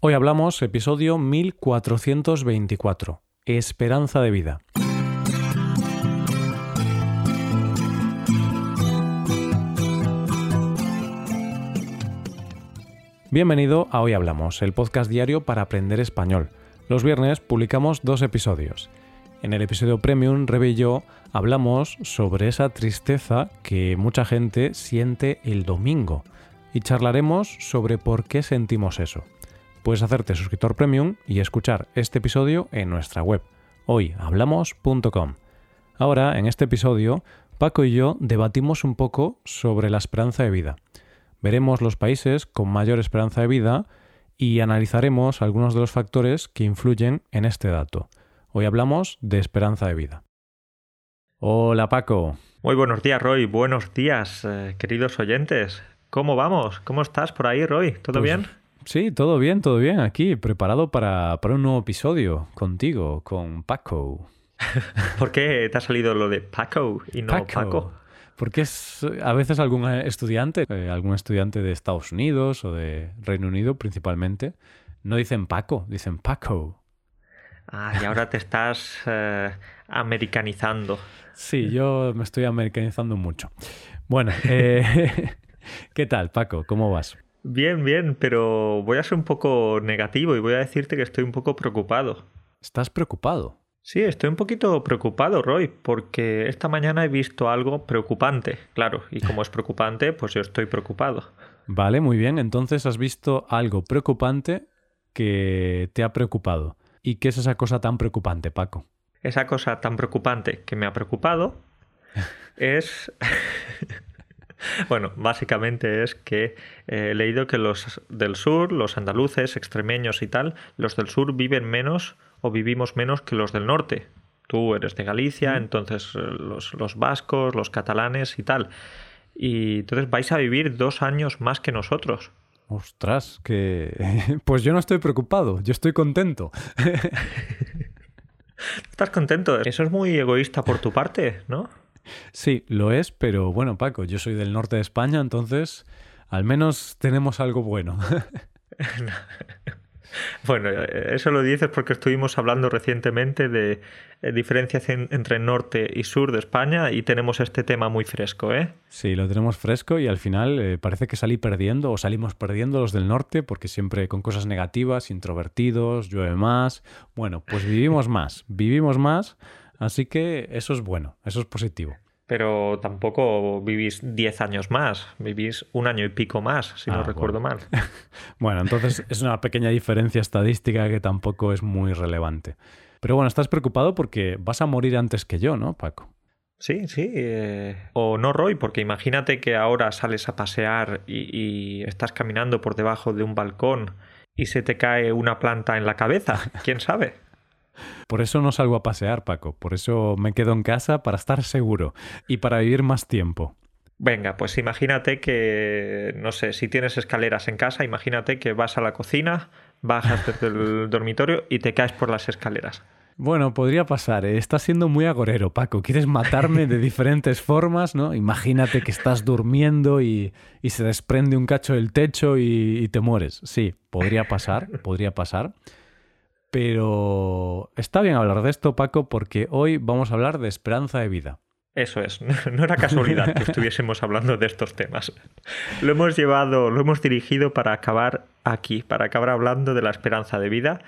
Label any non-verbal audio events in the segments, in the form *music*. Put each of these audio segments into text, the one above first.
Hoy hablamos episodio 1424, Esperanza de vida. Bienvenido a Hoy Hablamos, el podcast diario para aprender español. Los viernes publicamos dos episodios. En el episodio Premium, Rebe y yo hablamos sobre esa tristeza que mucha gente siente el domingo y charlaremos sobre por qué sentimos eso puedes hacerte suscriptor premium y escuchar este episodio en nuestra web, hoyhablamos.com. Ahora, en este episodio, Paco y yo debatimos un poco sobre la esperanza de vida. Veremos los países con mayor esperanza de vida y analizaremos algunos de los factores que influyen en este dato. Hoy hablamos de esperanza de vida. Hola Paco. Muy buenos días Roy, buenos días eh, queridos oyentes. ¿Cómo vamos? ¿Cómo estás por ahí Roy? ¿Todo Pues bien? Sí, todo bien, todo bien. Aquí, preparado para, para un nuevo episodio contigo, con Paco. *laughs* ¿Por qué te ha salido lo de Paco y no Paco? Porque es a veces algún estudiante, eh, algún estudiante de Estados Unidos o de Reino Unido principalmente, no dicen Paco, dicen Paco. Ah, y ahora te estás eh, americanizando. Sí, yo me estoy americanizando mucho. Bueno, eh, *laughs* ¿qué tal, Paco? ¿Cómo vas? Bien, bien, pero voy a ser un poco negativo y voy a decirte que estoy un poco preocupado. ¿Estás preocupado? Sí, estoy un poquito preocupado, Roy, porque esta mañana he visto algo preocupante, claro, y como es preocupante, pues yo estoy preocupado. Vale, muy bien. Entonces has visto algo preocupante que te ha preocupado. ¿Y qué es esa cosa tan preocupante, Paco? Esa cosa tan preocupante que me ha preocupado *laughs* es... *laughs* Bueno, básicamente es que eh, he leído que los del sur, los andaluces, extremeños y tal, los del sur viven menos o vivimos menos que los del norte. Tú eres de Galicia, entonces eh, los, los vascos, los catalanes y tal. Y entonces vais a vivir dos años más que nosotros. Ostras, que... *laughs* Pues yo no estoy preocupado, yo estoy contento. *laughs* ¿Estás contento? Eso es muy egoísta por tu parte, ¿no? Sí, lo es, pero bueno, Paco, yo soy del norte de España, entonces al menos tenemos algo bueno. *laughs* bueno, eso lo dices porque estuvimos hablando recientemente de eh, diferencias en, entre norte y sur de España y tenemos este tema muy fresco, ¿eh? Sí, lo tenemos fresco y al final eh, parece que salí perdiendo o salimos perdiendo los del norte porque siempre con cosas negativas, introvertidos, llueve más. Bueno, pues vivimos *laughs* más, vivimos más Así que eso es bueno, eso es positivo. Pero tampoco vivís 10 años más, vivís un año y pico más, si Ah, no recuerdo bueno. mal. *laughs* Bueno, entonces es una pequeña diferencia estadística que tampoco es muy relevante. Pero bueno, estás preocupado porque vas a morir antes que yo, ¿no, Paco? Sí, sí. eh, O no, Roy, porque imagínate que ahora sales a pasear y, y estás caminando por debajo de un balcón y se te cae una planta en la cabeza. *laughs* ¿Quién sabe? Por eso no salgo a pasear, Paco. Por eso me quedo en casa para estar seguro y para vivir más tiempo. Venga, pues imagínate que, no sé, si tienes escaleras en casa, imagínate que vas a la cocina, bajas desde el *laughs* dormitorio y te caes por las escaleras. Bueno, podría pasar. ¿eh? Estás siendo muy agorero, Paco. Quieres matarme de *laughs* diferentes formas, ¿no? Imagínate que estás durmiendo y, y se desprende un cacho del techo y, y te mueres. Sí, podría pasar, podría pasar. Pero está bien hablar de esto, Paco, porque hoy vamos a hablar de esperanza de vida. Eso es, *laughs* no era casualidad que estuviésemos hablando de estos temas. Lo hemos llevado, lo hemos dirigido para acabar aquí, para acabar hablando de la esperanza de vida.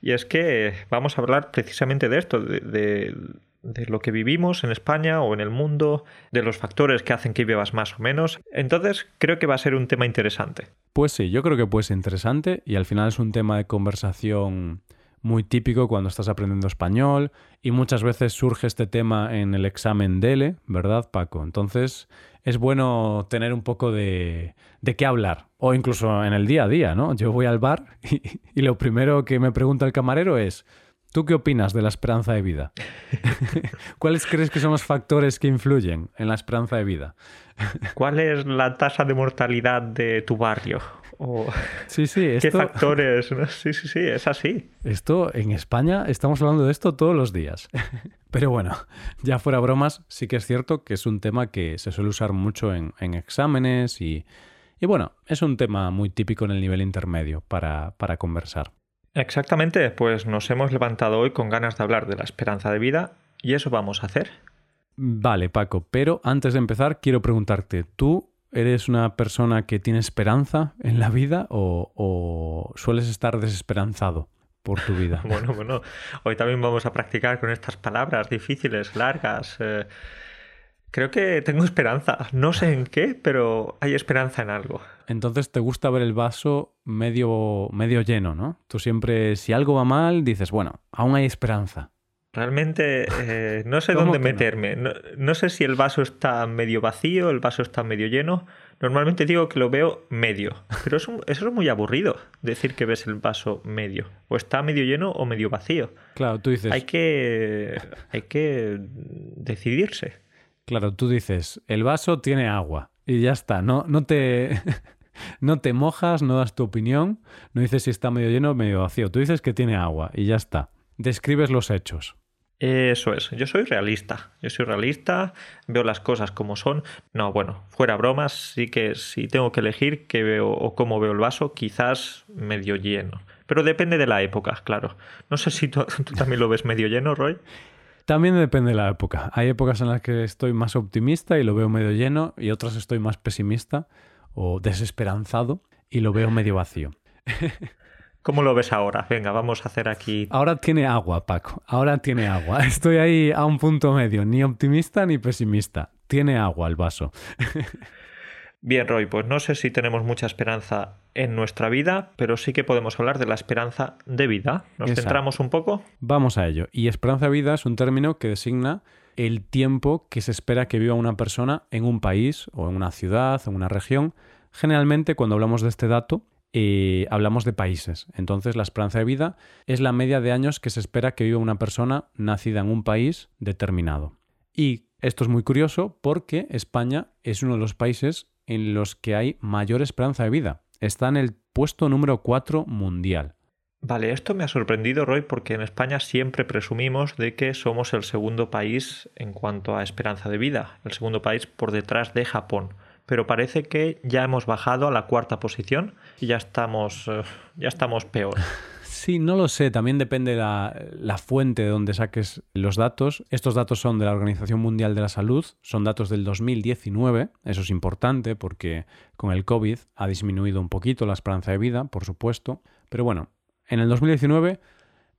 Y es que vamos a hablar precisamente de esto, de, de, de lo que vivimos en España o en el mundo, de los factores que hacen que vivas más o menos. Entonces creo que va a ser un tema interesante. Pues sí, yo creo que puede ser interesante y al final es un tema de conversación muy típico cuando estás aprendiendo español y muchas veces surge este tema en el examen DELE, ¿verdad, Paco? Entonces es bueno tener un poco de, de qué hablar o incluso en el día a día, ¿no? Yo voy al bar *laughs* y, y lo primero que me pregunta el camarero es, ¿tú qué opinas de la esperanza de vida? *laughs* ¿Cuáles crees que son los factores que influyen en la esperanza de vida? ¿Cuál es la tasa de mortalidad de tu barrio? O... *laughs* Sí, sí, ¿Qué factores? ¿no? *laughs* Sí, sí, sí, es así. esto en España estamos hablando de esto todos los días. *laughs* Pero bueno, ya fuera bromas, sí que es cierto que es un tema que se suele usar mucho en, en exámenes y, Y bueno, es un tema muy típico en el nivel intermedio para, para conversar. Exactamente, pues nos hemos levantado hoy con ganas de hablar de la esperanza de vida y eso vamos a hacer. Vale, Paco, pero antes de empezar quiero preguntarte, ¿tú eres una persona que tiene esperanza en la vida o, sueles estar desesperanzado? por tu vida. *laughs* bueno, bueno, hoy también vamos a practicar con estas palabras difíciles, largas. Eh, creo que tengo esperanza. No sé en qué, pero hay esperanza en algo. Entonces te gusta ver el vaso medio, medio lleno, ¿no? Tú siempre, si algo va mal, dices, bueno, aún hay esperanza. Realmente eh, no sé dónde meterme. No? sé si el vaso está medio vacío, el vaso está medio lleno. Normalmente digo que lo veo medio, pero eso, eso es muy aburrido, decir que ves el vaso medio. O está medio lleno o medio vacío. Claro, tú dices... Hay que, hay que decidirse. Claro, tú dices, el vaso tiene agua y ya está. No, no te... *laughs* no te mojas, no das tu opinión, no dices si está medio lleno o medio vacío. Tú dices que tiene agua y ya está. Describes los hechos. Eso es, yo soy realista, yo soy realista, veo las cosas como son. No, bueno, fuera bromas, sí que si tengo que elegir qué veo o cómo veo el vaso, quizás medio lleno. Pero depende de la época, claro. No sé si *laughs* tú, también lo ves medio lleno, Roy. También depende de la época. Hay épocas en las que estoy más optimista y lo veo medio lleno y otras estoy más pesimista o desesperanzado y lo veo medio vacío. *laughs* ¿Cómo lo ves ahora? Venga, vamos a hacer aquí. Ahora tiene agua, Paco. Ahora tiene agua. *laughs* Estoy ahí a un punto medio, ni optimista ni pesimista. Tiene agua el vaso. *laughs* Bien, Roy, pues no sé si tenemos mucha esperanza en nuestra vida, pero sí que podemos hablar de la esperanza de vida. ¿Nos centramos un poco? Vamos a ello. Y esperanza de vida es un término que designa el tiempo que se espera que viva una persona en un país o en una ciudad o en una región. Generalmente, cuando hablamos de este dato, y hablamos de países. Entonces, la esperanza de vida es la media de años que se espera que viva una persona nacida en un país determinado. Y esto es muy curioso porque España es uno de los países en los que hay mayor esperanza de vida. Está en el puesto número 4 mundial. Vale, esto me ha sorprendido, Roy, porque en España siempre presumimos de que somos el segundo país en cuanto a esperanza de vida, el segundo país por detrás de Japón pero parece que ya hemos bajado a la cuarta posición y ya estamos, eh, ya estamos peor. *laughs* Sí, no lo sé, también depende la, la fuente de donde saques los datos. Estos datos son de la Organización Mundial de la Salud, son datos del 2019, eso es importante porque con el COVID ha disminuido un poquito la esperanza de vida, por supuesto, pero bueno, en el 2019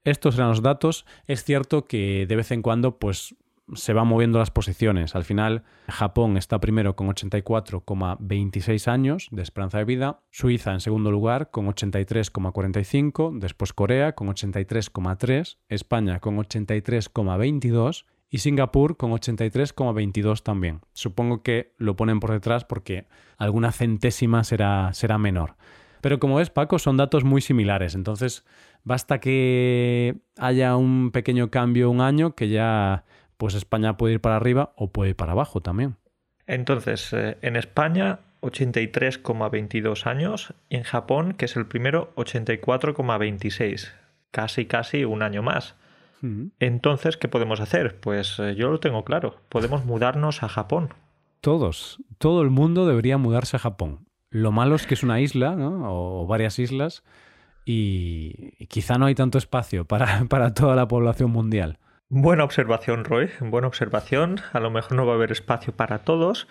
estos eran los datos. Es cierto que de vez en cuando pues se van moviendo las posiciones. Al final, Japón está primero con 84,26 años de esperanza de vida, Suiza en segundo lugar con 83,45, después Corea con 83,3, España con 83,22 y Singapur con 83,22 también. Supongo que lo ponen por detrás porque alguna centésima será, será menor. Pero como ves, Paco, son datos muy similares. Entonces, basta que haya un pequeño cambio un año que ya pues España puede ir para arriba o puede ir para abajo también. Entonces, eh, en España 83,22 años y en Japón, que es el primero, 84,26. Casi, casi un año más. Entonces, ¿qué podemos hacer? Pues eh, yo lo tengo claro. Podemos mudarnos a Japón. Todos, todo el mundo debería mudarse a Japón. Lo malo es que es una isla, ¿no? O varias islas, y quizá no hay tanto espacio para, *laughs* para toda la población mundial. Buena observación, Roy. Buena observación. A lo mejor no va a haber espacio para todos,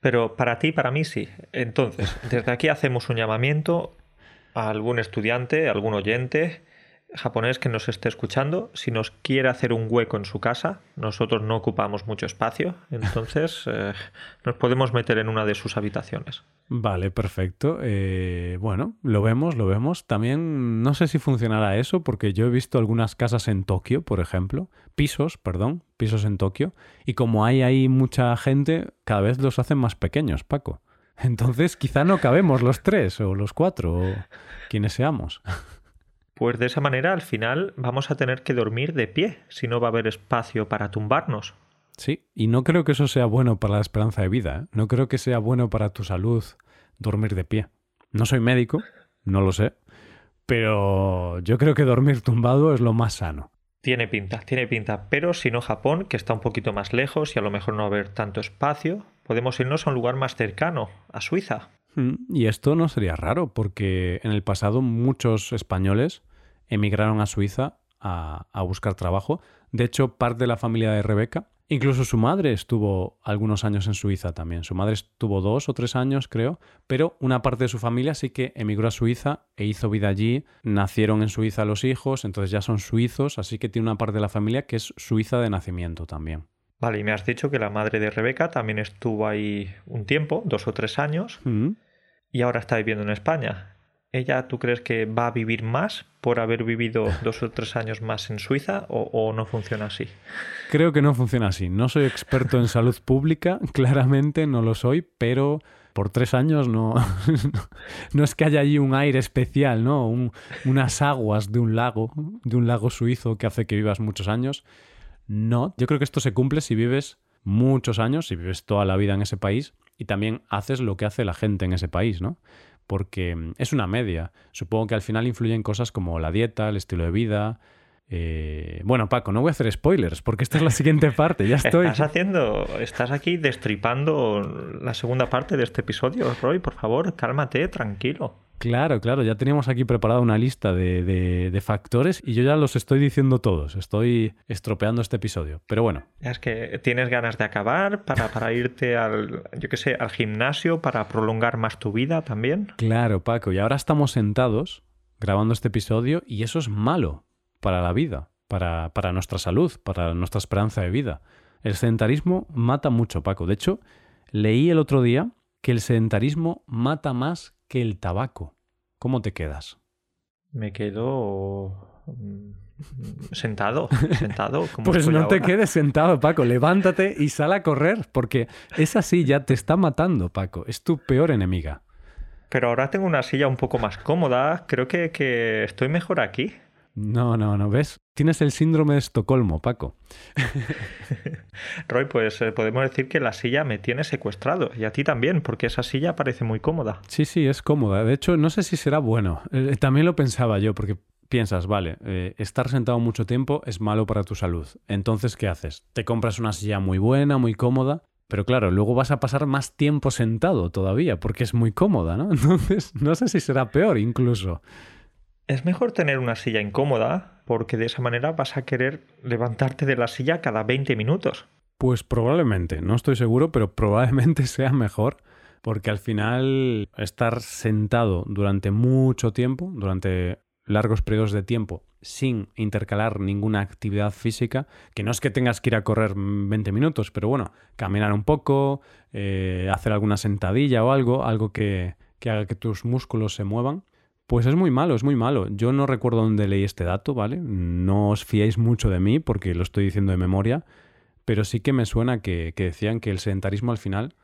pero para ti para mí sí. Entonces, desde aquí hacemos un llamamiento a algún estudiante, a algún oyente japonés que nos esté escuchando, si nos quiere hacer un hueco en su casa, nosotros no ocupamos mucho espacio, entonces *laughs* eh, nos podemos meter en una de sus habitaciones. Vale, perfecto. Eh, bueno, lo vemos, lo vemos. También no sé si funcionará eso, porque yo he visto algunas casas en Tokio, por ejemplo, pisos, perdón, pisos en Tokio, y como hay ahí mucha gente, cada vez los hacen más pequeños, Paco. *laughs* Entonces quizá no cabemos los tres o los cuatro o quienes seamos. *laughs* Pues de esa manera al final vamos a tener que dormir de pie, si no va a haber espacio para tumbarnos. Sí, y no creo que eso sea bueno para la esperanza de vida, ¿eh? no creo que sea bueno para tu salud dormir de pie. No soy médico, no lo sé, pero yo creo que dormir tumbado es lo más sano. Tiene pinta, tiene pinta, pero si no Japón, que está un poquito más lejos y a lo mejor no va a haber tanto espacio, podemos irnos a un lugar más cercano, a Suiza. Y esto no sería raro, porque en el pasado muchos españoles emigraron a Suiza a, a buscar trabajo. De hecho, parte de la familia de Rebeca, incluso su madre estuvo algunos años en Suiza también. Su madre estuvo dos o tres años, creo, pero una parte de su familia sí que emigró a Suiza e hizo vida allí. Nacieron en Suiza los hijos, entonces ya son suizos, así que tiene una parte de la familia que es suiza de nacimiento también. Vale, y me has dicho que la madre de Rebeca también estuvo ahí un tiempo, dos o tres años, Mm. y ahora está viviendo en España. ¿Ella tú crees que va a vivir más por haber vivido *laughs* dos o tres años más en Suiza o, o no funciona así? Creo que no funciona así. No soy experto en salud pública, *laughs* claramente no lo soy, pero por tres años no, *laughs* no es que haya allí un aire especial, ¿no? Un- unas aguas de un lago, de un lago suizo que hace que vivas muchos años. No, yo creo que esto se cumple si vives muchos años, si vives toda la vida en ese país y también haces lo que hace la gente en ese país, ¿no? Porque mm, es una media. Supongo que al final influyen cosas como la dieta, el estilo de vida. Eh, Bueno, Paco, no voy a hacer spoilers porque esta es la siguiente *laughs* parte, ya estoy. Estás haciendo, estás aquí destripando la segunda parte de este episodio, Roy, por favor, cálmate, tranquilo. Claro, claro, ya teníamos aquí preparada una lista de, de- de factores y yo ya los estoy diciendo todos. Estoy estropeando este episodio. Pero bueno, Es que tienes ganas de acabar para, para irte al, yo qué sé, al gimnasio para prolongar más tu vida también. claro, Paco, y ahora estamos sentados grabando este episodio y eso es malo para la vida, para, para nuestra salud, para nuestra esperanza de vida. El sedentarismo mata mucho, Paco. De hecho, leí el otro día que el sedentarismo mata más que el tabaco. ¿Cómo te quedas? Me quedo mm, sentado, *laughs* sentado. como Pues no te quedes sentado, Paco. Levántate y sal a correr, porque esa silla te está matando, Paco. Es tu peor enemiga. Pero ahora tengo una silla un poco más cómoda. Creo que, que estoy mejor aquí. No, no, no, ¿ves? Tienes el síndrome de Estocolmo, Paco. *laughs* Roy, pues eh, podemos decir que la silla me tiene secuestrado. Y a ti también, porque esa silla parece muy cómoda. Sí, sí, es cómoda. De hecho, no sé si será bueno. Eh, también lo pensaba yo, porque piensas, vale, eh, estar sentado mucho tiempo es malo para tu salud. Entonces, ¿qué haces? Te compras una silla muy buena, muy cómoda, pero claro, luego vas a pasar más tiempo sentado todavía, porque es muy cómoda, ¿no? *laughs* Entonces, no sé si será peor incluso. Es mejor tener una silla incómoda, porque de esa manera vas a querer levantarte de la silla cada 20 minutos. Pues probablemente, no estoy seguro, pero probablemente *laughs* sea mejor, porque al final estar sentado durante mucho tiempo, durante largos periodos de tiempo, sin intercalar ninguna actividad física, que no es que tengas que ir a correr 20 minutos, pero bueno, caminar un poco, eh, hacer alguna sentadilla o algo, algo que, que haga que tus músculos se muevan, pues es muy malo, es muy malo. Yo no recuerdo dónde leí este dato, ¿vale? No os fiéis mucho de mí porque lo estoy diciendo de memoria, pero sí que me suena que, que decían que el sedentarismo al final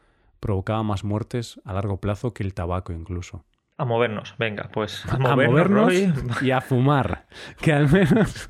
provocaba más muertes a largo plazo que el tabaco incluso. A movernos, venga, pues *laughs* a A movernos, movernos Roy. y a fumar, que al menos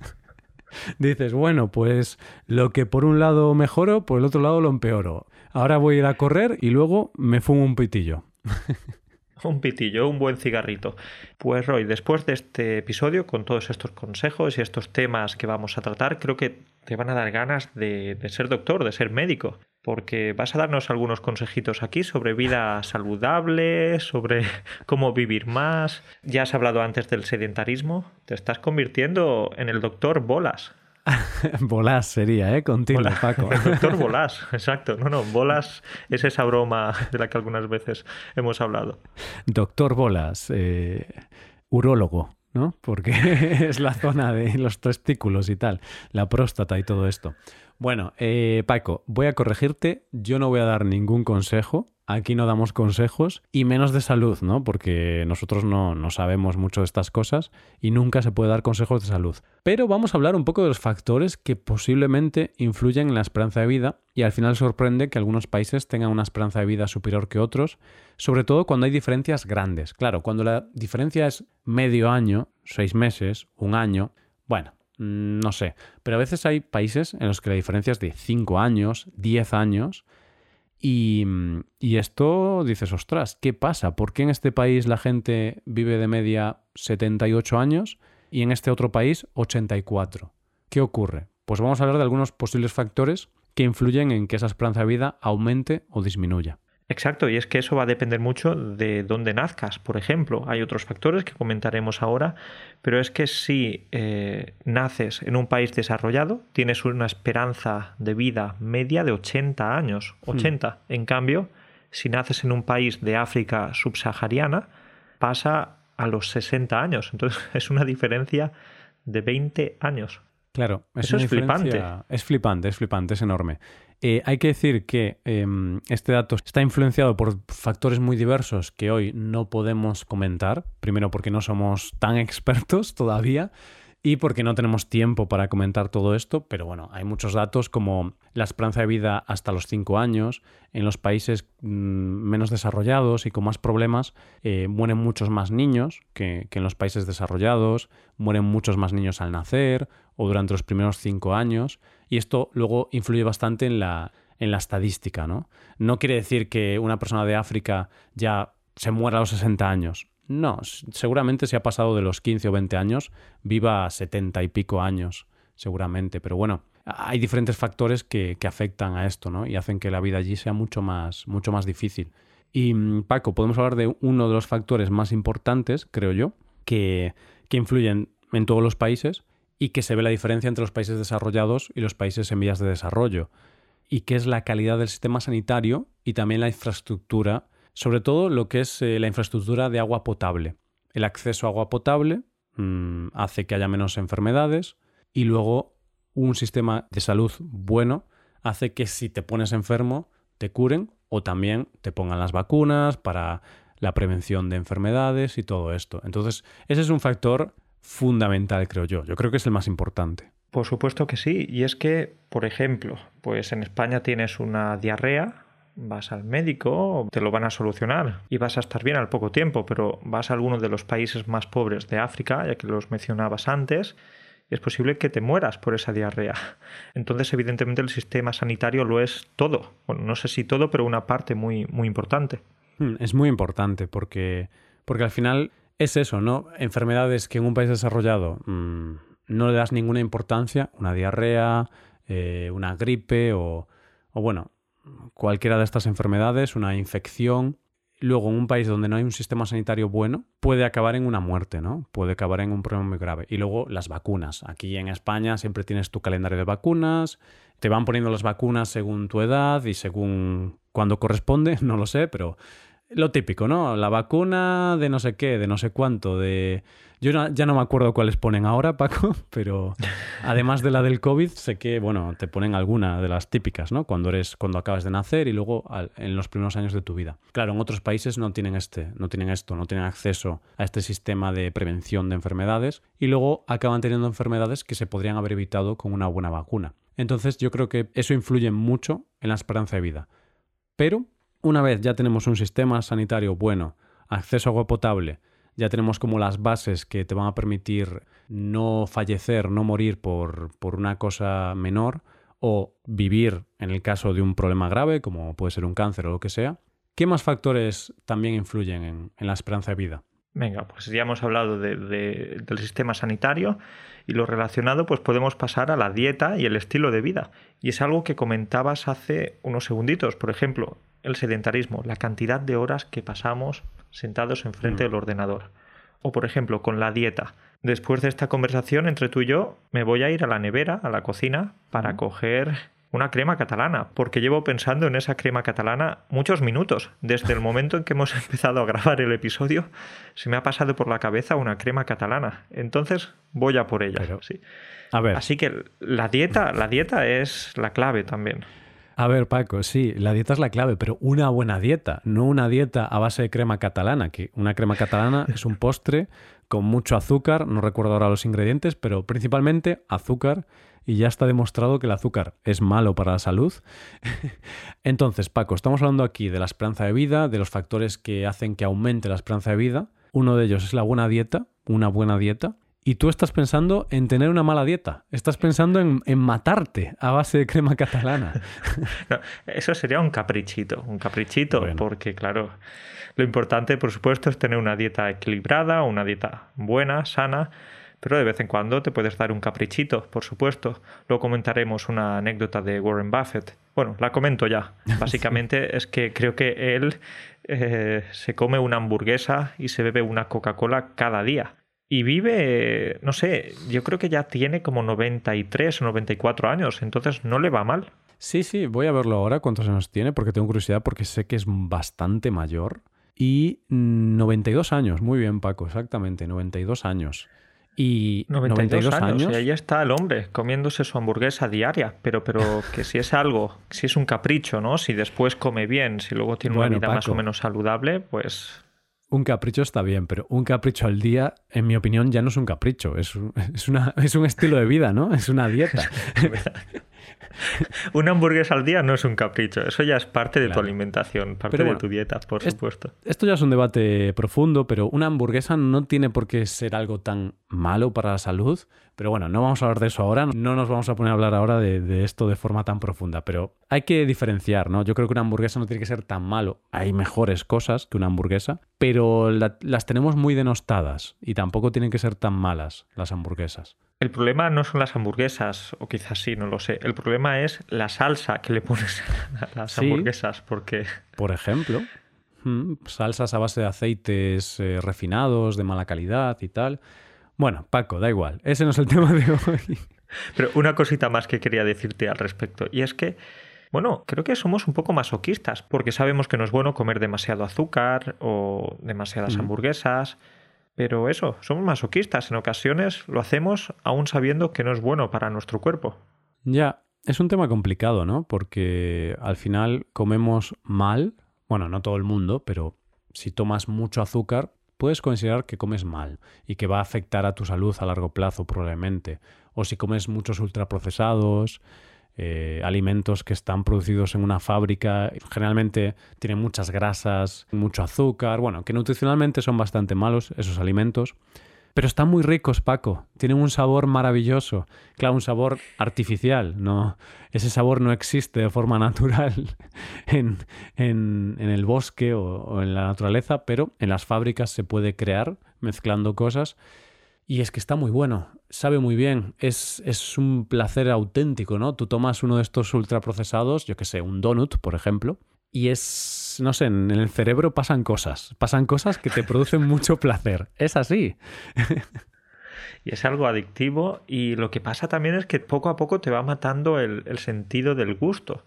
*laughs* dices, bueno, pues lo que por un lado mejoro, por el otro lado lo empeoro. Ahora voy a ir a correr y luego me fumo un pitillo. *laughs* Un pitillo, un buen cigarrito. Pues Roy, después de este episodio, con todos estos consejos y estos temas que vamos a tratar, creo que te van a dar ganas de, de ser doctor, de ser médico. Porque vas a darnos algunos consejitos aquí sobre vida saludable, sobre *laughs* cómo vivir más. Ya has hablado antes del sedentarismo. Te estás convirtiendo en el doctor Bolas. *laughs* Bolas sería, ¿eh? Contigo, Bola- Paco. El doctor *laughs* Bolas, exacto. No, no, Bolas es esa broma de la que algunas veces hemos hablado. Doctor Bolas, eh, urólogo, ¿no? Porque *laughs* es la zona de los testículos y tal, la próstata y todo esto. Bueno, eh, Paco, voy a corregirte, yo no voy a dar ningún consejo, aquí no damos consejos y menos de salud, ¿no? Porque nosotros no, no sabemos mucho de estas cosas y nunca se puede dar consejos de salud. Pero vamos a hablar un poco de los factores que posiblemente influyen en la esperanza de vida y al final sorprende que algunos países tengan una esperanza de vida superior que otros, sobre todo cuando hay diferencias grandes. Claro, cuando la diferencia es medio año, seis meses, un año, bueno, no sé, pero a veces hay países en los que la diferencia es de 5 años, 10 años, y, mm, y esto dices, ostras, ¿qué pasa? ¿Por qué en este país la gente vive de media 78 años y en este otro país 84? ¿Qué ocurre? Pues vamos a hablar de algunos posibles factores que influyen en que esa esperanza de vida aumente o disminuya. Exacto, y es que eso va a depender mucho de dónde nazcas, por ejemplo. Hay otros factores que comentaremos ahora, pero es que si eh, naces en un país desarrollado, tienes una esperanza de vida media de 80 años. 80. Hmm. En cambio, si naces en un país de África subsahariana, pasa a los 60 años. Entonces *laughs* es una diferencia de 20 años. Claro, eso es flipante. Es flipante, es flipante, es enorme. Eh, hay que decir que em, este dato está influenciado por factores muy diversos que hoy no podemos comentar. Primero porque no somos tan *laughs* expertos todavía y porque no tenemos tiempo para comentar todo esto, pero bueno, hay muchos datos como la esperanza de vida hasta los 5 años, en los países mm, menos desarrollados y con más problemas eh, mueren muchos más niños que, en los países desarrollados, mueren muchos más niños al nacer o durante los primeros 5 años, y esto luego influye bastante en la, en la estadística, ¿no? No quiere decir que una persona de África ya se muera a los 60 años. No, seguramente si ha pasado de los 15 o 20 años, viva 70 y pico años, seguramente. Pero bueno, hay diferentes factores que, afectan a esto, ¿no? Y hacen que la vida allí sea mucho más, mucho más difícil. Y mm, Paco, podemos hablar de uno de los factores más importantes, creo yo, que, que influyen en todos los países y que se ve la diferencia entre los países desarrollados y los países en vías de desarrollo, y que es la calidad del sistema sanitario y también la infraestructura sobre todo lo que es eh, la infraestructura de agua potable. El acceso a agua potable mm, hace que haya menos enfermedades y luego un sistema de salud bueno hace que si te pones enfermo te curen o también te pongan las vacunas para la prevención de enfermedades y todo esto. Entonces, ese es un factor fundamental, creo yo. Yo creo que es el más importante. Por supuesto que sí. Y es que, por ejemplo, pues en España tienes una diarrea vas al médico, te lo van a solucionar y vas a estar bien al poco tiempo, pero vas a alguno de los países más pobres de África, ya que los mencionabas antes, y es posible que te mueras por esa diarrea. *laughs* Entonces, evidentemente, el sistema sanitario lo es todo. Bueno, no sé si todo, pero una parte muy, muy importante. Hmm, es muy importante porque, porque al final es eso, ¿no? Enfermedades que en un país desarrollado mm, no le das ninguna importancia, una diarrea, eh, una gripe o, o bueno, cualquiera de estas enfermedades, una infección, luego en un país donde no hay un sistema sanitario bueno, puede acabar en una muerte, ¿no? Puede acabar en un problema muy grave. Y luego las vacunas. Aquí en España siempre tienes tu calendario de vacunas, te van poniendo las vacunas según tu edad y según cuando corresponde, *laughs* no lo sé, pero lo típico, ¿no? La vacuna de no sé qué, de no sé cuánto, de... Yo ya no me acuerdo cuáles ponen ahora, *laughs* Paco, pero además de la del COVID, sé que, bueno, te ponen alguna de las típicas, ¿no? Cuando eres, cuando acabas de nacer y luego en los primeros años de tu vida. Claro, en otros países no tienen este, no tienen esto, no tienen acceso a este sistema de prevención de enfermedades y luego acaban teniendo enfermedades que se podrían haber evitado con una buena vacuna. Entonces yo creo que eso influye mucho en la esperanza de vida. Pero una vez ya tenemos un sistema sanitario bueno, acceso a agua potable, ya tenemos como las bases que te van a permitir no fallecer, no morir por, una cosa menor o vivir en el caso de un problema grave, como puede ser un cáncer o lo que sea, ¿qué más factores también influyen en, la esperanza de vida? Venga, pues ya hemos hablado del sistema sanitario y lo relacionado, pues podemos pasar a la dieta y el estilo de vida. Y es algo que comentabas hace unos segunditos. Por ejemplo, el sedentarismo, la cantidad de horas que pasamos sentados enfrente mm. del ordenador. O por ejemplo, con la dieta. Después de esta conversación entre tú y yo, me voy a ir a la nevera, a la cocina, para mm. coger una crema catalana, porque llevo pensando en esa crema catalana muchos minutos. Desde el momento en que hemos *laughs* empezado a grabar el episodio, se me ha pasado por la cabeza una crema catalana. Entonces voy a por ella. sí. A ver. Así que la dieta, la dieta es la clave también. A ver, Paco, sí, la dieta es la clave, pero una buena dieta, no una dieta a base de crema catalana, que una crema catalana es un postre con mucho azúcar, no recuerdo ahora los ingredientes, pero principalmente azúcar, y ya está demostrado que el azúcar es malo para la salud. *laughs* Entonces, Paco, estamos hablando aquí de la esperanza de vida, de los factores que hacen que aumente la esperanza de vida. Uno de ellos es la buena dieta, una buena dieta, y tú estás pensando en tener una mala dieta. Estás pensando en, matarte a base de crema catalana. *laughs* eso sería un caprichito, un caprichito, porque claro, lo importante, por supuesto, es tener una dieta equilibrada, una dieta buena, sana, pero de vez en cuando te puedes dar un caprichito, por supuesto. Luego comentaremos una anécdota de Warren Buffett. Bueno, la comento ya. *laughs* Básicamente es que creo que él eh, se come una hamburguesa y se bebe una Coca-Cola cada día. Y vive, no sé, yo creo que ya tiene como 93 o 94 años, entonces no le va mal. Sí, sí, voy a verlo ahora cuántos años tiene, porque tengo curiosidad, porque sé que es bastante mayor. Y 92 años, muy bien Paco, exactamente, 92 años. Y 92, años, Y ahí está el hombre comiéndose su hamburguesa diaria. Pero, pero *laughs* que si es algo, si es un capricho, ¿no? Si después come bien, si luego tiene una vida más o menos saludable, pues. Un capricho está bien, pero un capricho al día, en mi opinión, ya no es un capricho. Es, *laughs* es, una, es un estilo de vida, ¿no? Es una dieta. *laughs* *laughs* *laughs* Una hamburguesa al día no es un capricho, eso ya es parte de tu alimentación, parte de tu dieta, por supuesto. Esto ya es un debate profundo, pero una hamburguesa no tiene por qué ser algo tan malo para la salud. Pero bueno, no vamos a hablar de eso ahora, no nos vamos a poner a hablar ahora de, esto de forma tan profunda, pero hay que diferenciar, ¿no? Yo creo que una hamburguesa no tiene que ser tan malo. Hay mejores cosas que una hamburguesa, pero las tenemos muy denostadas y tampoco tienen que ser tan malas las hamburguesas. El problema no son las hamburguesas, o quizás sí, no lo sé. El problema es la salsa que le pones *laughs* a las hamburguesas, porque... Por ejemplo, mm, salsas a base de aceites eh, refinados, de mala calidad y tal. Bueno, Paco, da igual. Ese no es el *laughs* tema de hoy. Pero una cosita más que quería decirte al respecto, y es que bueno, creo que somos un poco masoquistas, porque sabemos que no es bueno comer demasiado azúcar o demasiadas hamburguesas, pero eso, somos masoquistas. En ocasiones lo hacemos aún sabiendo que no es bueno para nuestro cuerpo. Ya, es un tema complicado, ¿no? Porque al final comemos mal. Bueno, no todo el mundo, pero si tomas mucho azúcar, puedes considerar que comes mal y que va a afectar a tu salud a largo plazo probablemente. O si comes muchos ultraprocesados, eh, alimentos que están producidos en una fábrica, generalmente tienen muchas grasas, mucho azúcar, bueno, que nutricionalmente son bastante malos esos alimentos. Pero están muy ricos, Paco. Tienen un sabor maravilloso. Claro, un sabor artificial. No, ese sabor no existe de forma *laughs* natural en, el bosque o en la naturaleza, pero en las fábricas se puede crear mezclando cosas y es que está muy bueno, sabe muy bien, es, es un placer auténtico, ¿no? Tú tomas uno de estos ultraprocesados, yo que sé, un donut, por ejemplo, y es, no sé, en el cerebro pasan cosas, pasan cosas que te producen *laughs* mucho placer, es así. *laughs* y es algo adictivo y lo que pasa también es que poco a poco te va matando el, el sentido del gusto,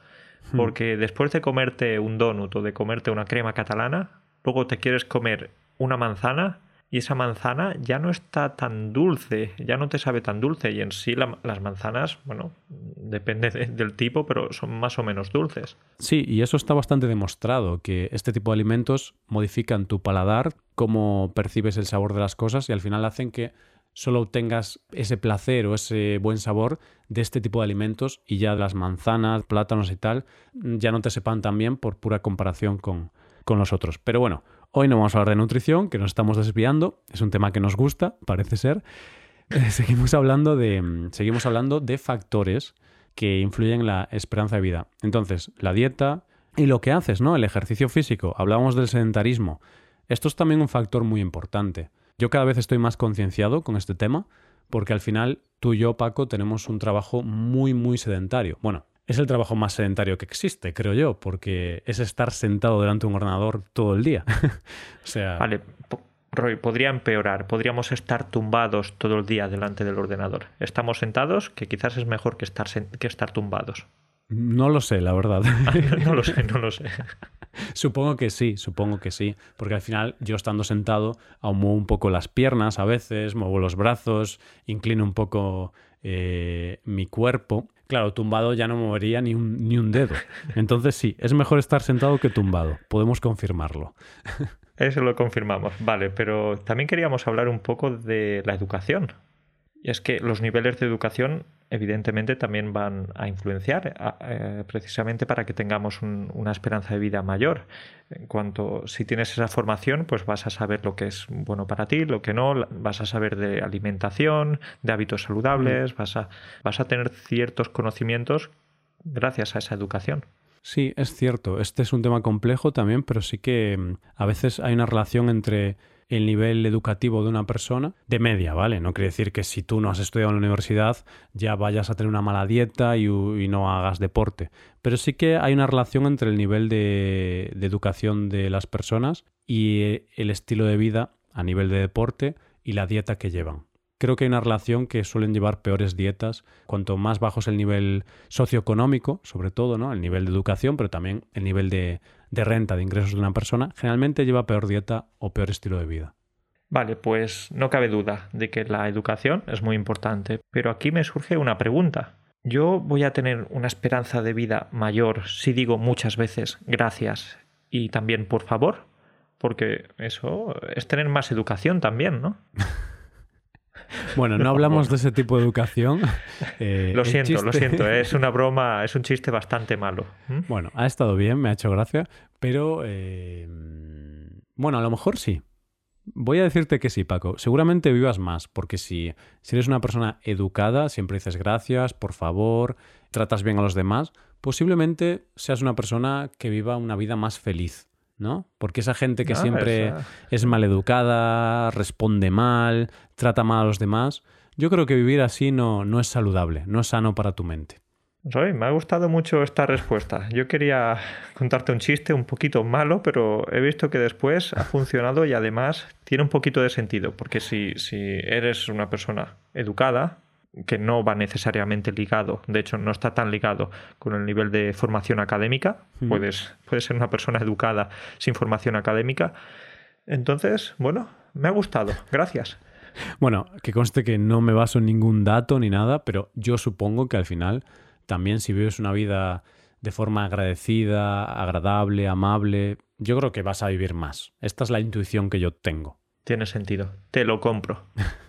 hmm. porque después de comerte un donut o de comerte una crema catalana, luego te quieres comer una manzana y esa manzana ya no está tan dulce, ya no te sabe tan dulce y en sí las manzanas, bueno, depende del tipo, pero son más o menos dulces. Sí, y eso está bastante demostrado, que este tipo de alimentos modifican tu paladar, cómo percibes el sabor de las cosas y al final hacen que solo obtengas ese placer o ese buen sabor de este tipo de alimentos y ya las manzanas, plátanos y tal ya no te sepan tan bien por pura comparación con, con los otros. Pero bueno, Hoy no vamos a hablar de nutrición, que nos estamos desviando, es un tema que nos gusta, parece ser. Eh, *laughs* seguimos, hablando de, mm, seguimos hablando de factores que influyen en la esperanza de vida. Entonces, la dieta y lo que haces, ¿no? El ejercicio físico, hablábamos del sedentarismo. Esto es también un factor muy importante. Yo cada vez estoy más concienciado con este tema, porque al final tú y yo, Paco, tenemos un trabajo muy, muy sedentario. Bueno, es el trabajo más sedentario que existe, creo yo, porque es estar sentado delante de un ordenador todo el día. *laughs* o sea... Vale, Roy, podría empeorar. Podríamos estar tumbados todo el día delante del ordenador. Estamos sentados, que quizás es mejor que estar, que estar tumbados. No lo sé, la verdad. *laughs* no lo sé, no lo sé. *laughs* Supongo que sí, supongo que sí, porque al final yo estando sentado aún muevo un poco las piernas a veces, muevo los brazos, inclino un poco eh, mi cuerpo Claro, tumbado ya no movería ni un, ni un dedo. Entonces sí, es mejor estar sentado que tumbado. Podemos confirmarlo. Eso lo confirmamos. Vale, pero también queríamos hablar un poco de la educación. Y es que los niveles de educación evidentemente también van a influenciar eh, precisamente para que tengamos una esperanza de vida mayor. En cuanto si tienes esa formación, pues vas a saber lo que es bueno para ti, lo que no, vas a saber de alimentación, de hábitos saludables, vas, a, vas a tener ciertos conocimientos gracias a esa educación. Sí, es cierto. Este es un tema complejo también, pero sí que mm, a veces hay una relación entre el nivel educativo de una persona, de media, ¿vale? No quiere decir que si tú no has estudiado en la universidad ya vayas a tener una mala dieta y, no hagas deporte. Pero sí que hay una relación entre el nivel de, de educación de las personas y el estilo de vida a nivel de deporte y la dieta que llevan creo que hay una relación que suelen llevar peores dietas. Cuanto más bajo es el nivel socioeconómico, sobre todo, ¿no? El nivel de educación, pero también el nivel de, de renta, de ingresos de una persona, generalmente lleva peor dieta o peor estilo de vida. Vale, pues no cabe duda de que la educación es muy importante, pero aquí me surge una pregunta. ¿Yo voy a tener una esperanza de vida mayor si digo muchas veces gracias y también por favor? Porque eso es tener más educación también, ¿no? *laughs* Bueno, no hablamos de ese tipo de educación. *laughs* Eh, lo siento, lo siento. Es una *laughs* broma, es un chiste bastante malo. Bueno, ha estado bien, me ha hecho gracia, pero eh, bueno, a lo mejor sí. Voy a decirte que sí, Paco. Seguramente vivas más, porque si, si eres una persona educada, siempre dices gracias, por favor, tratas bien a los demás, posiblemente seas una persona que viva una vida más feliz. ¿No? Porque esa gente que siempre es maleducada, responde mal, trata mal a los demás, yo creo que vivir así no, no es saludable, no es sano para tu mente. Roy, me ha gustado mucho esta respuesta. Yo quería contarte un chiste un poquito malo, pero he visto que después ha funcionado y además tiene un poquito de sentido, porque si, si eres una persona educada, que no va necesariamente ligado, de hecho no está tan ligado con el nivel de formación académica, puedes, puedes ser una persona educada sin formación académica. Entonces, bueno, me ha gustado, gracias. Bueno, que conste que no me baso en ningún dato ni nada, pero yo supongo que al final también si vives una vida de forma agradecida, agradable, amable, yo creo que vas a vivir más. Esta es la intuición que yo tengo. Tiene sentido, te lo compro. *laughs*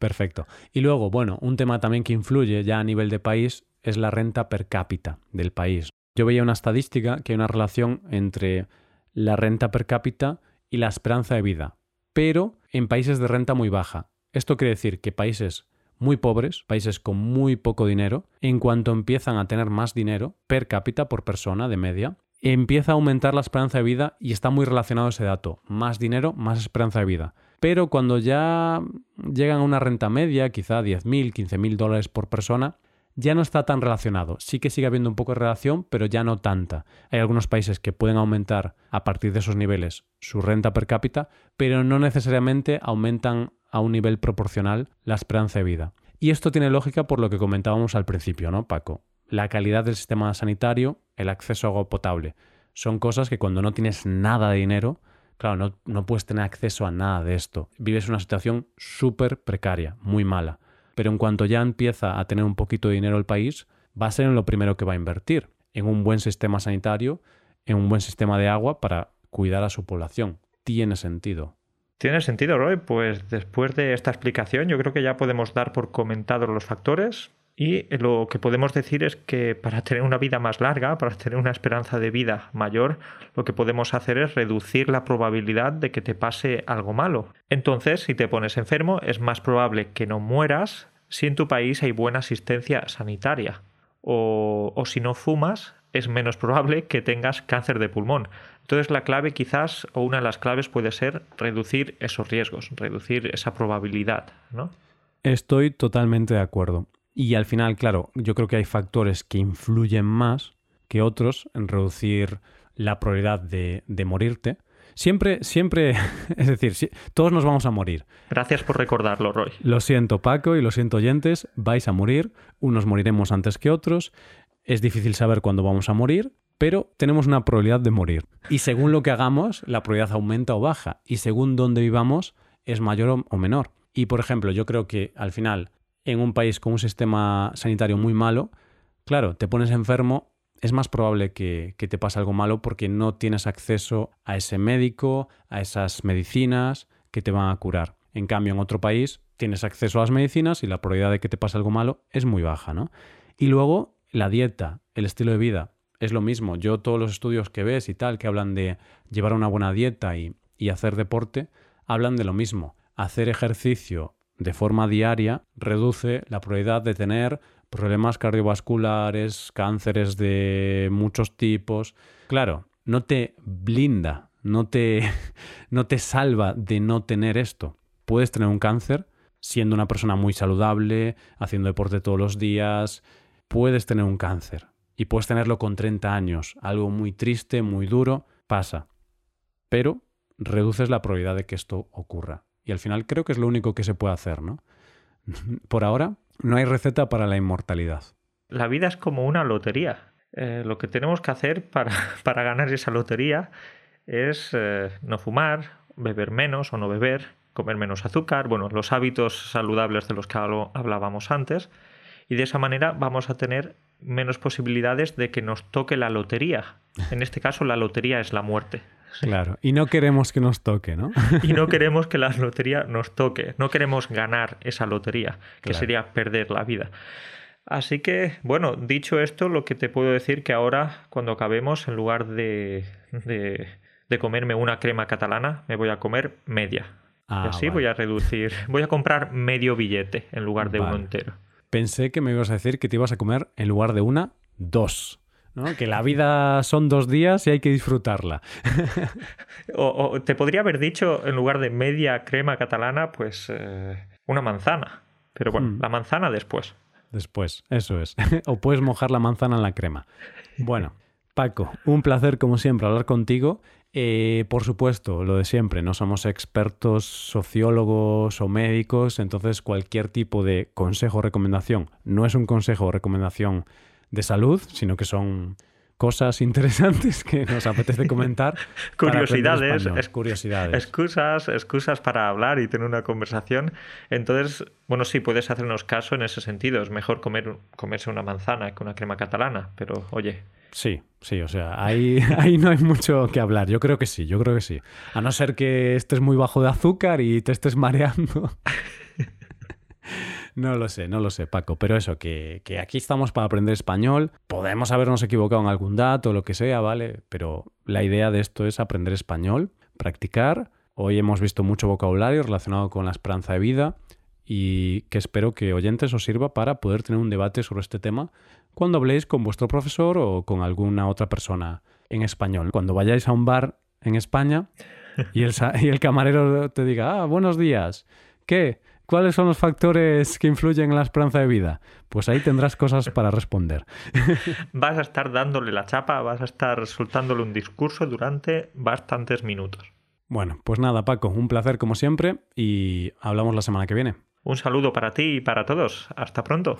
Perfecto. Y luego, bueno, un tema también que influye ya a nivel de país es la renta per cápita del país. Yo veía una estadística que hay una relación entre la renta per cápita y la esperanza de vida, pero en países de renta muy baja. Esto quiere decir que países muy pobres, países con muy poco dinero, en cuanto empiezan a tener más dinero per cápita por persona de media, empieza a aumentar la esperanza de vida y está muy relacionado ese dato. Más dinero, más esperanza de vida pero cuando ya llegan a una renta media, quizá 10.000, 15.000 dólares por persona, ya no está tan relacionado. Sí que sigue habiendo un poco de relación, pero ya no tanta. Hay algunos países que pueden aumentar a partir de esos niveles su renta per cápita, pero no necesariamente aumentan a un nivel proporcional la esperanza de vida. Y esto tiene lógica por lo que comentábamos al principio, ¿no, Paco? La calidad del sistema sanitario, el acceso a agua potable. Son cosas que cuando no tienes nada de dinero, Claro, no, puedes tener acceso a nada de esto. Vives una situación súper precaria, muy mala. Pero en cuanto ya empieza a tener un poquito de dinero el país, va a ser en lo primero que va a invertir, en un buen sistema sanitario, en un buen sistema de agua para cuidar a su población. Tiene sentido. Tiene sentido, Roy. Pues después de esta explicación, yo creo que ya podemos dar por comentados los factores y lo que podemos decir es que para tener una vida más larga, para tener una esperanza de vida mayor, lo que podemos hacer es reducir la probabilidad de que te pase algo malo. Entonces, si te pones enfermo, es más probable que no mueras si en tu país hay buena asistencia sanitaria. O, o si no fumas, es menos probable que tengas cáncer de pulmón. Entonces la clave quizás, o una de las claves puede ser reducir esos riesgos, reducir esa probabilidad, ¿no? Estoy totalmente de acuerdo. Y al final, claro, yo creo que hay factores que influyen más que otros en reducir la probabilidad de, morirte. Siempre, siempre, *laughs* es decir, todos nos vamos a morir. Gracias por recordarlo, Roy. Lo siento, Paco, y lo siento, oyentes, vais a morir. Unos moriremos antes que otros. Es difícil saber cuándo vamos a morir, pero tenemos una probabilidad de morir. Y según lo que hagamos, la probabilidad aumenta o baja. Y según dónde vivamos, es mayor o menor. Y, por ejemplo, yo creo que al final en un país con un sistema sanitario muy malo, claro, te pones enfermo, es más probable que, te pase algo malo porque no tienes acceso a ese médico, a esas medicinas que te van a curar. En cambio, en otro país tienes acceso a las medicinas y la probabilidad de que te pase algo malo es muy baja, ¿no? Y luego, la dieta, el estilo de vida, es lo mismo. Yo todos los estudios que ves y tal, que hablan de llevar una buena dieta y, y hacer deporte, hablan de lo mismo. Hacer ejercicio de forma diaria reduce la probabilidad de tener problemas cardiovasculares, cánceres de muchos tipos. Claro, no te blinda no te, *laughs* no te salva de no tener esto. Puedes tener un cáncer siendo una persona muy saludable, haciendo deporte todos los días, puedes tener un cáncer y puedes tenerlo con 30 años, algo muy triste, muy duro, pasa. Pero reduces la probabilidad de que esto ocurra. Y al final creo que es lo único que se puede hacer, ¿no? *laughs* Por ahora, no hay receta para la inmortalidad. La vida es como una lotería. Eh, lo que tenemos que hacer para, *laughs* para ganar esa lotería es eh, no fumar, beber menos o no beber, comer menos azúcar, bueno, los hábitos saludables de los que hablábamos antes, y de esa manera vamos a tener menos posibilidades de que nos toque la lotería. En este caso, la lotería es la muerte. Claro, y no queremos que nos toque, ¿no? *laughs* y no *laughs* queremos que la lotería nos toque, no queremos ganar esa lotería, que sería perder la vida. Así que, bueno, dicho esto, lo que te puedo decir que ahora, cuando acabemos, en lugar de, de, comerme una crema catalana, me voy a comer media. y así ah, voy a reducir, voy a comprar medio billete en lugar de uno entero. Pensé que me ibas a decir que te ibas a comer en lugar de una, dos. ¿No? Que la vida son dos días y hay que disfrutarla. *laughs* o, te podría haber dicho, en lugar de media crema catalana, pues eh, una manzana. Pero bueno, hmm. la manzana después. Después, eso es. *laughs* o puedes mojar la manzana en la crema. Bueno, Paco, un placer como siempre hablar contigo eh, por supuesto, lo de siempre, no somos expertos sociólogos o médicos, entonces cualquier tipo de consejo o recomendación no es un consejo o recomendación de salud, sino que son cosas interesantes que nos apetece comentar. *laughs* curiosidades, es, curiosidades. Excusas, excusas para hablar y tener una conversación. Entonces, bueno, sí, puedes hacernos caso en ese sentido. Es mejor comer, comerse una manzana que una crema catalana, pero oye, Sí, sí, o sea, ahí, *laughs* ahí no hay mucho que hablar. Yo creo que sí, yo creo que sí. A no ser que estés muy bajo de azúcar y te estés mareando. *laughs* *laughs* No lo sé, no lo sé, Paco. Pero eso, que, que, aquí estamos para aprender español. Podemos habernos equivocado en algún dato lo que sea, ¿vale? Pero la idea de esto es aprender español, practicar. Hoy hemos visto mucho vocabulario relacionado con la esperanza de vida y que espero que oyentes os sirva para poder tener un debate sobre este tema cuando habléis con vuestro profesor o con alguna otra persona en español. Cuando vayáis a un bar en España y el, *laughs* y el camarero te diga, ah, buenos días, ¿qué? ¿Cuáles son los factores que influyen en la esperanza de vida? Pues ahí tendrás cosas para responder. *laughs* Vas a estar dándole la chapa, vas a estar soltándole un discurso durante bastantes minutos. Bueno, pues nada, Paco, un placer como siempre y hablamos la semana que viene. Un saludo para ti y para todos. Hasta pronto.